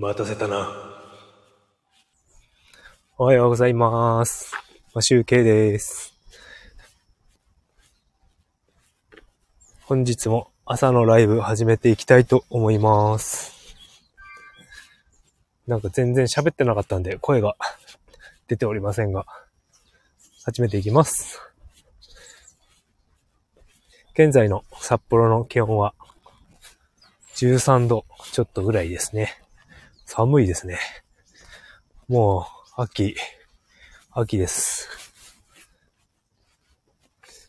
待たせたな。おはようございます。マシュウケイです。本日も朝のライブ始めていきたいと思います。なんか全然喋ってなかったんで声が出ておりませんが、始めていきます。現在の札幌の気温は13度ちょっとぐらいですね。寒いですね。もう、秋、秋です。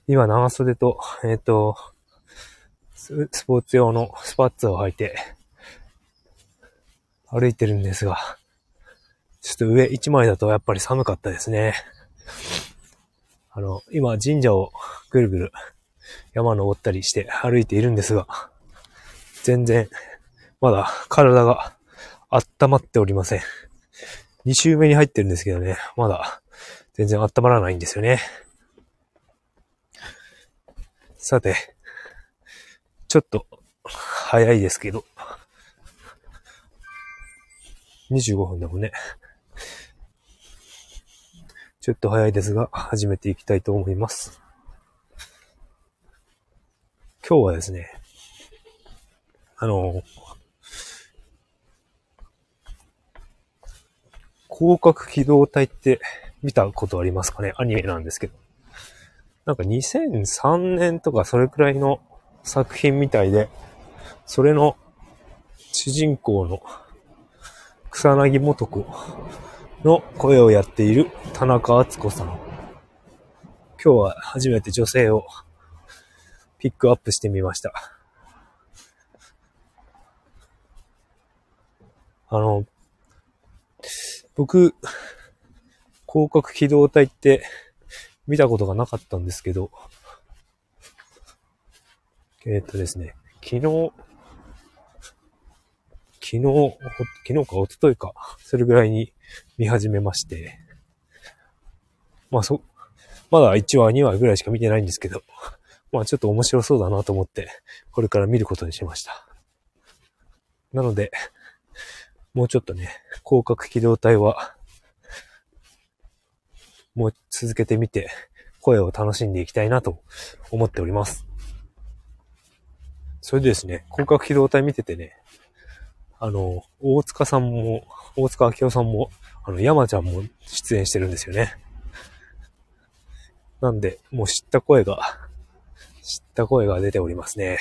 今、長袖と、えっ、と、ススポーツ用のスパッツを履いて、歩いてるんですが、ちょっと上一枚だとやっぱり寒かったですね。あの、今、神社をぐるぐる山登ったりして歩いているんですが、全然、まだ体が温まっておりません。2周目に入ってるんですけどね、まだ全然温まらないんですよね。さて、ちょっと早いですけど、25分だもんね。ちょっと早いですが、始めていきたいと思います。今日はですね、あの、広角機動隊って見たことありますかね？アニメなんですけど。なんか2003年とかそれくらいの作品みたいで、それの主人公の草薙素子の声をやっている田中敦子さん。今日は初めて女性をピックアップしてみました。あの、僕、広角機動隊って見たことがなかったんですけど、えっとですね、昨日、昨日、昨日か一昨日か、それぐらいに見始めまして、まあそ、まだ1話2話ぐらいしか見てないんですけど、まあちょっと面白そうだなと思って、これから見ることにしました。なので、もうちょっとね、広角機動隊は、もう続けてみて、声を楽しんでいきたいなと思っております。それでですね、広角機動隊見ててね、あの、大塚さんも、大塚明夫さんも、あの、山ちゃんも出演してるんですよね。なんで、もう知った声が、知った声が出ておりますね。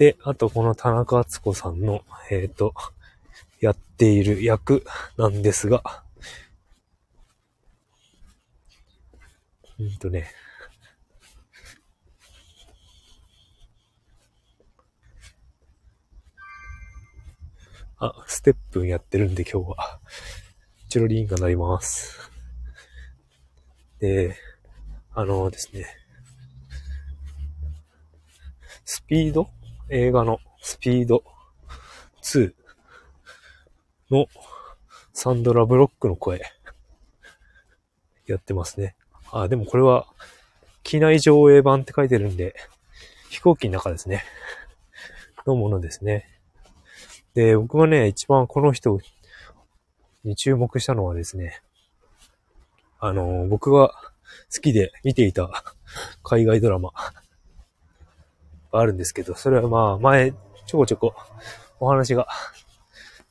で、あとこの田中敦子さんの、えっ、と、やっている役なんですが、うんとね、あ、ステップンやってるんで今日は、チロリンが鳴ります。で、あのですね、スピード映画のスピード2のサンドラ・ブロックの声やってますね。あ、でもこれは機内上映版って書いてるんで飛行機の中ですね。のものですね。で、僕がね、一番この人に注目したのはですね、あの、僕が好きで見ていた海外ドラマあるんですけど、それはまあ前ちょこちょこお話が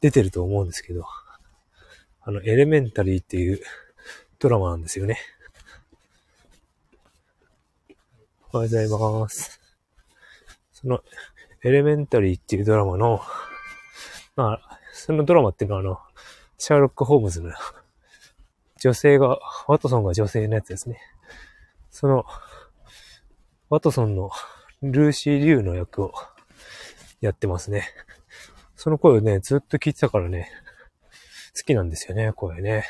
出てると思うんですけど、あの、エレメンタリーっていうドラマなんですよね。おはようございます。その、エレメンタリーっていうドラマの、まあ、そのドラマっていうのはあの、シャーロック・ホームズの女性が、ワトソンが女性のやつですね。その、ワトソンのルーシー・リュウの役をやってますね。その声をね、ずっと聞いてたからね、好きなんですよね、声ね。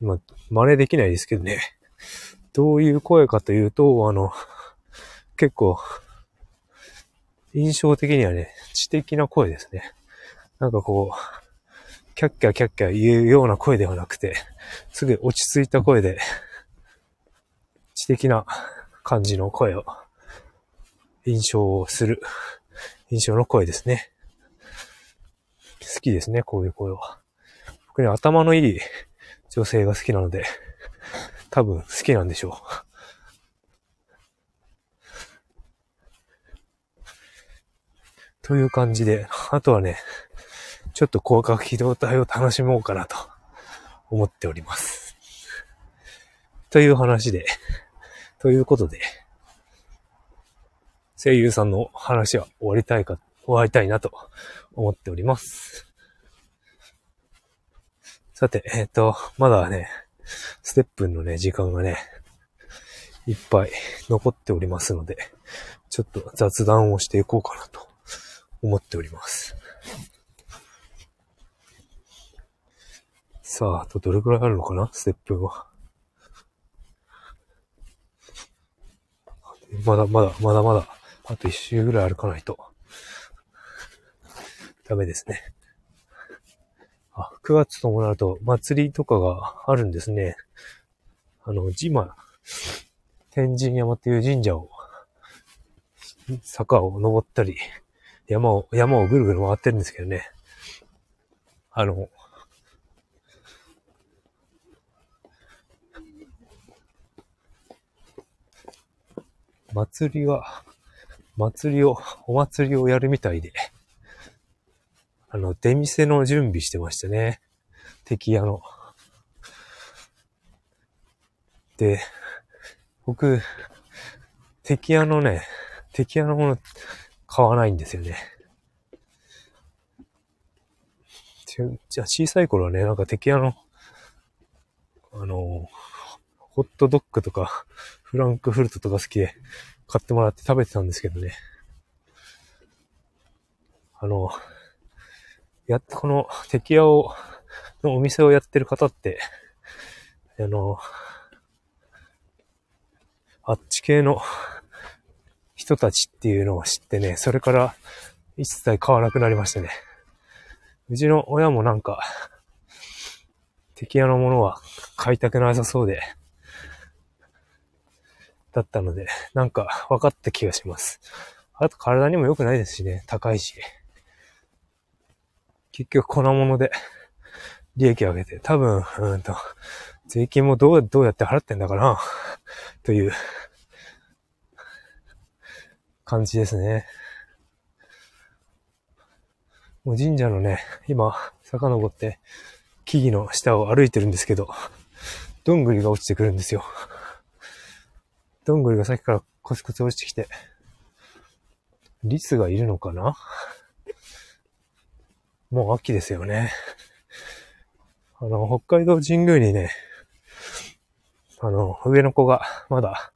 ま、真似できないですけどね。どういう声かというと、あの、結構、印象的にはね、知的な声ですね。なんかこう、キャッキャキャッキャ言うような声ではなくて、すぐ落ち着いた声で、知的な感じの声を印象をする、印象の声ですね。好きですね、こういう声は。僕ね、頭のいい女性が好きなので、多分好きなんでしょう。という感じで、あとはね、ちょっと広角機動隊を楽しもうかなと思っております。という話で、ということで、声優さんの話は終わりたいか、終わりたいなと思っております。さて、えっ、ー、と、まだね、ステップのね、時間がね、いっぱい残っておりますので、ちょっと雑談をしていこうかなと思っております。さあ、あとどれくらいあるのかな？ステップは。まだまだ、まだまだ、あと一周ぐらい歩かないと、ダメですね。あ、9月ともなると祭りとかがあるんですね。あの、ジマ、天神山っていう神社を、坂を登ったり、山を、山をぐるぐる回ってるんですけどね。あの、祭りは、祭りを、お祭りをやるみたいで、あの、出店の準備してましたね。敵屋の。で、僕、敵屋のね、敵屋のもの買わないんですよね。じゃあ小さい頃はね、なんか敵屋の、あの、ホットドッグとか、フランクフルトとか好きで買ってもらって食べてたんですけどね。あの、やっと、この敵屋を、のお店をやってる方って、あの、あっち系の人たちっていうのを知ってね、それから一切買わなくなりましたね。うちの親もなんか、敵屋のものは買いたくなさそうで、だったので、なんか分かった気がします。あと体にも良くないですしね、高いし。結局粉物で利益を上げて、多分、うんと、税金もどう、どうやって払ってんだかな、という感じですね。もう神社のね、今、遡って木々の下を歩いてるんですけど、どんぐりが落ちてくるんですよ。どんぐりがさっきからコツコツ落ちてきて、リスがいるのかな？もう秋ですよね。あの、北海道神宮にね、あの、上の子がまだ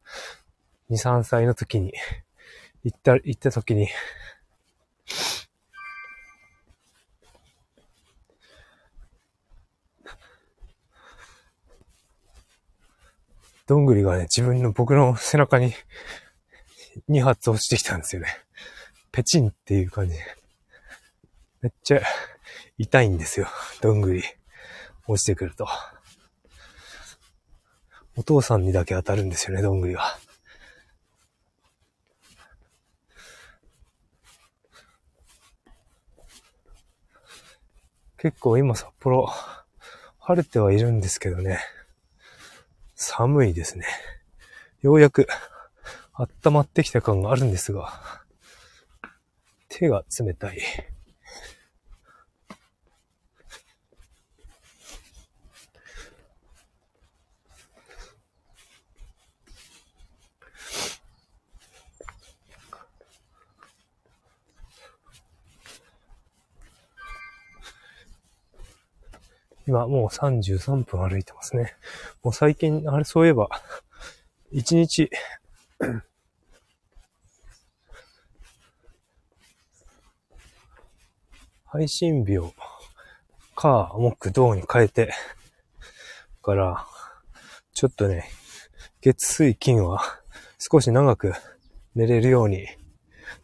2、3歳の時に行った、行った時に、どんぐりがね、自分の僕の背中に 2発落ちてきたんですよね。ペチンっていう感じ。めっちゃ痛いんですよ。どんぐり。落ちてくると。お父さんにだけ当たるんですよね、どんぐりは。結構今札幌、晴れてはいるんですけどね。寒いですね。ようやく温まってきた感があるんですが、手が冷たい。今もう33分歩いてますね。もう最近、あれそういえば、1日配信日を、火、木、土に変えて、から、ちょっとね、月水金は少し長く寝れるように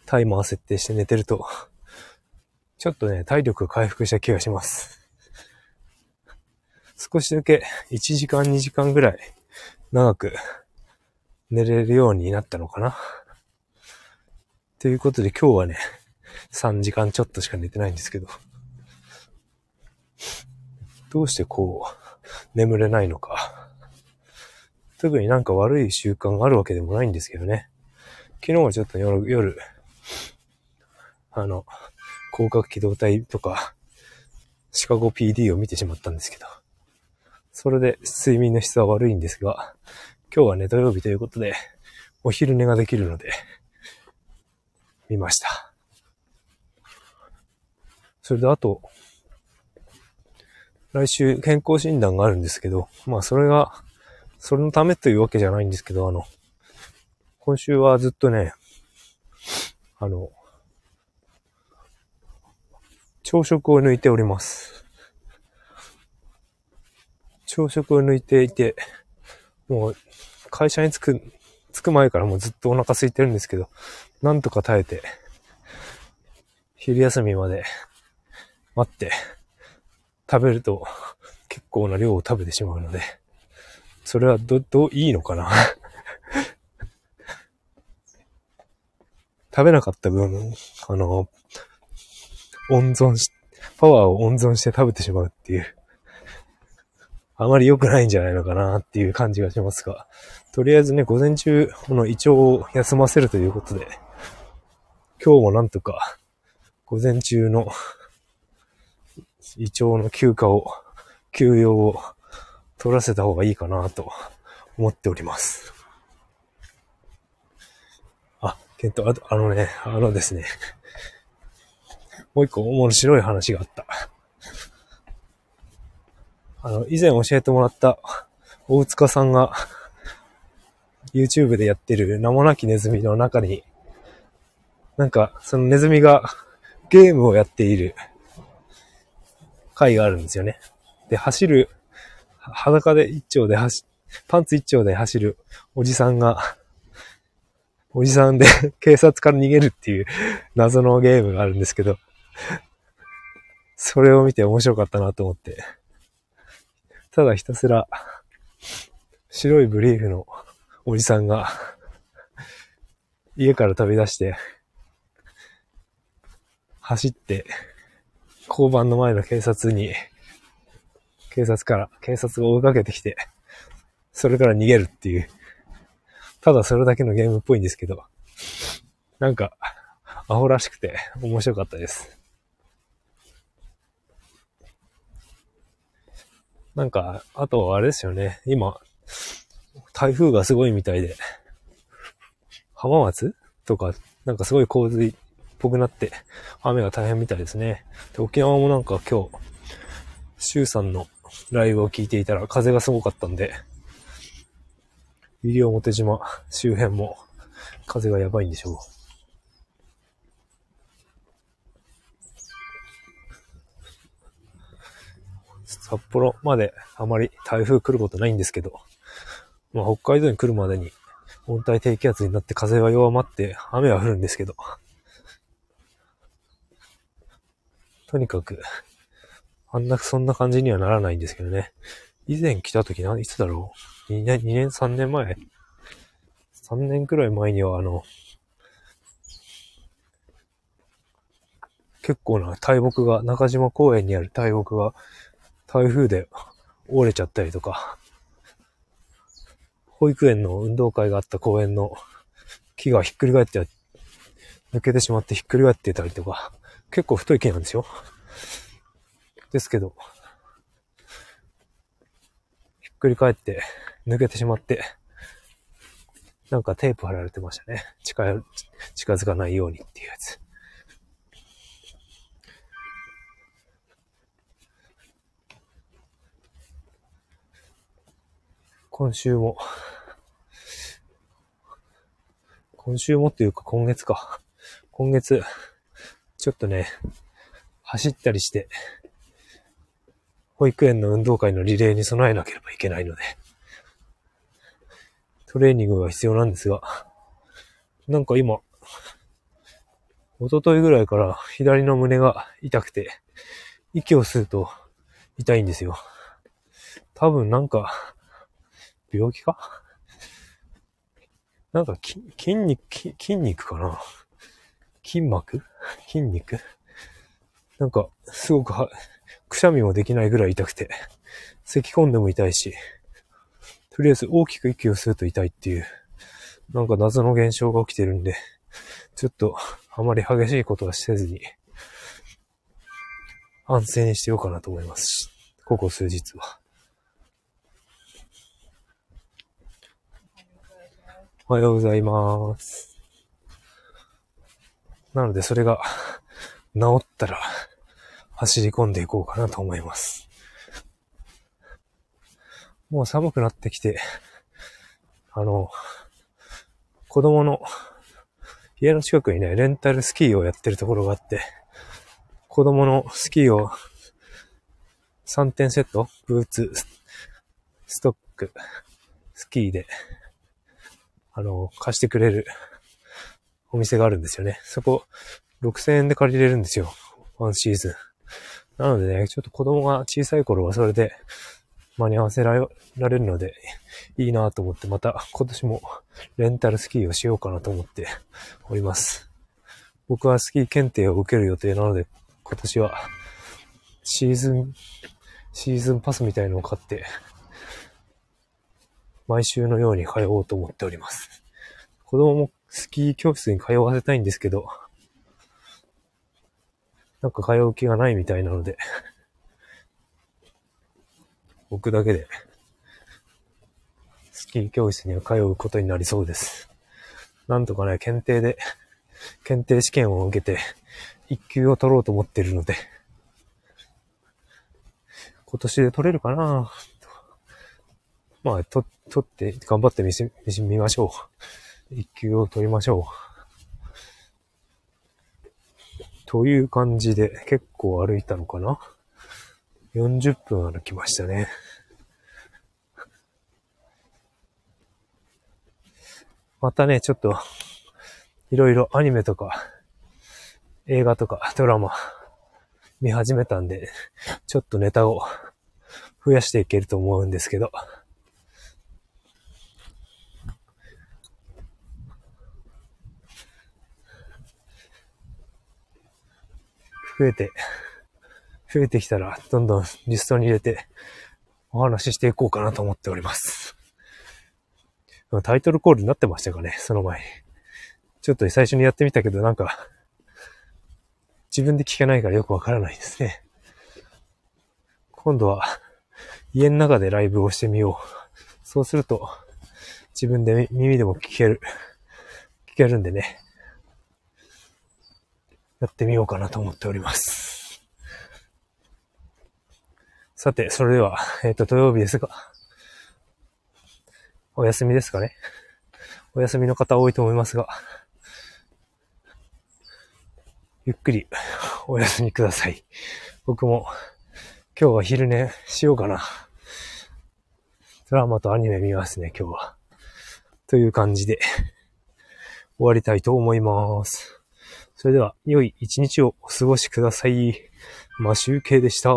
タイマー設定して寝てると、ちょっとね、体力回復した気がします。少しだけ1時間2時間ぐらい長く寝れるようになったのかな。ということで今日はね、3時間ちょっとしか寝てないんですけど、どうしてこう、眠れないのか。特になんか悪い習慣があるわけでもないんですけどね。昨日はちょっと夜、夜、あの、広角機動隊とか、シカゴ PD を見てしまったんですけど、それで睡眠の質は悪いんですが、今日はね、土曜日ということで、お昼寝ができるので、見ました。それであと、来週健康診断があるんですけど、まあそれが、それのためというわけじゃないんですけど、あの、今週はずっとね、あの、朝食を抜いております。朝食を抜いていて、もう会社に着く、着く前からもうずっとお腹空いてるんですけど、なんとか耐えて、昼休みまで待って、食べると結構な量を食べてしまうので、それはど、どう、いいのかな？食べなかった分、あの、温存し、パワーを温存して食べてしまうっていう、あまり良くないんじゃないのかなっていう感じがしますが、とりあえずね、午前中、この胃腸を休ませるということで、今日もなんとか、午前中の胃腸の休暇を、休養を取らせた方がいいかなと思っております。あ、けど、あとあのね、あのですね、もう一個面白い話があった。あの、以前教えてもらった大塚さんが YouTube でやってる名もなきネズミの中に、なんか、そのネズミがゲームをやっている回があるんですよね。で、走る、裸で一丁で走、パンツ一丁で走るおじさんが、おじさんで警察から逃げるっていう謎のゲームがあるんですけど、それを見て面白かったなと思って。ただひたすら、白いブリーフのおじさんが、家から飛び出して、走って、交番の前の警察に、警察から、警察が追いかけてきて、それから逃げるっていう。ただそれだけのゲームっぽいんですけど、なんか、アホらしくて面白かったです。なんか、あとはあれですよね。今、台風がすごいみたいで、浜松？とか、なんかすごい洪水っぽくなって、雨が大変みたいですね。で、沖縄もなんか今日、シュウさんのライブを聞いていたら風がすごかったんで、西表島周辺も風がやばいんでしょう。札幌まであまり台風来ることないんですけど、まあ、北海道に来るまでに温帯低気圧になって風は弱まって雨は降るんですけど、とにかく、あんな、そんな感じにはならないんですけどね。以前来た時な、いつだろう ?2 年、2年、3年前 ?3 年くらい前にはあの、結構な大木が、中島公園にある大木が台風で折れちゃったりとか、保育園の運動会があった公園の木がひっくり返って、抜けてしまってひっくり返ってたりとか、結構太い木なんですよ。ですけど、ひっくり返って抜けてしまって、なんかテープ貼られてましたね。近近づかないようにっていうやつ。今週も、今週もっていうか今月か。今月、ちょっとね、走ったりして、保育園の運動会のリレーに備えなければいけないので、トレーニングが必要なんですが、なんか今、一昨日ぐらいから左の胸が痛くて、息を吸うと痛いんですよ。多分なんか、病気か？なんか筋肉、筋肉かな？筋膜？筋肉？なんか、すごくは、くしゃみもできないぐらい痛くて、咳込んでも痛いし、とりあえず大きく息をすると痛いっていう、なんか謎の現象が起きてるんで、ちょっとあまり激しいことはせずに、安静にしてようかなと思います。ここ数日は。おはようございます。なので、それが 治ったら、走り込んでいこうかなと思います。もう寒くなってきて、あの、子供の家の近くにね、レンタルスキーをやってるところがあって、子供のスキーを3点セット、ブーツ、ストック、スキーで、あの、貸してくれる お店があるんですよね。そこ、6000円で借りれるんですよ。ワンシーズン。なのでね、ちょっと子供が小さい頃はそれで間に合わせられるのでいいなと思って、また今年もレンタルスキーをしようかなと思っております。僕はスキー検定を受ける予定なので、今年はシーズン、シーズンパスみたいのを買って、毎週のように通おうと思っております。子供もスキー教室に通わせたいんですけど、なんか通う気がないみたいなので、僕だけで、スキー教室には通うことになりそうです。なんとかね、検定で、検定試験を受けて、一級を取ろうと思ってるので、今年で取れるかな？ぁまあ、と、取って頑張ってみせ、見ましょう。一級を取りましょう。という感じで結構歩いたのかな ?40 分歩きましたね。またね、ちょっと、いろいろアニメとか、映画とかドラマ見始めたんで、ちょっとネタを増やしていけると思うんですけど、増えて、増えてきたら、どんどんリストに入れて、お話ししていこうかなと思っております。タイトルコールになってましたかね、その前に。ちょっと最初にやってみたけど、なんか、自分で聞けないからよくわからないですね。今度は、家の中でライブをしてみよう。そうすると、自分で耳でも聞ける、聞けるんでね。やってみようかなと思っております。さて、それでは、えっ、ー、と、土曜日ですが、お休みですかね。お休みの方多いと思いますが、ゆっくりお休みください。僕も今日は昼寝しようかな。ドラマとアニメ見ますね、今日は。という感じで終わりたいと思います。それでは、良い一日をお過ごしください。マシュウケでした。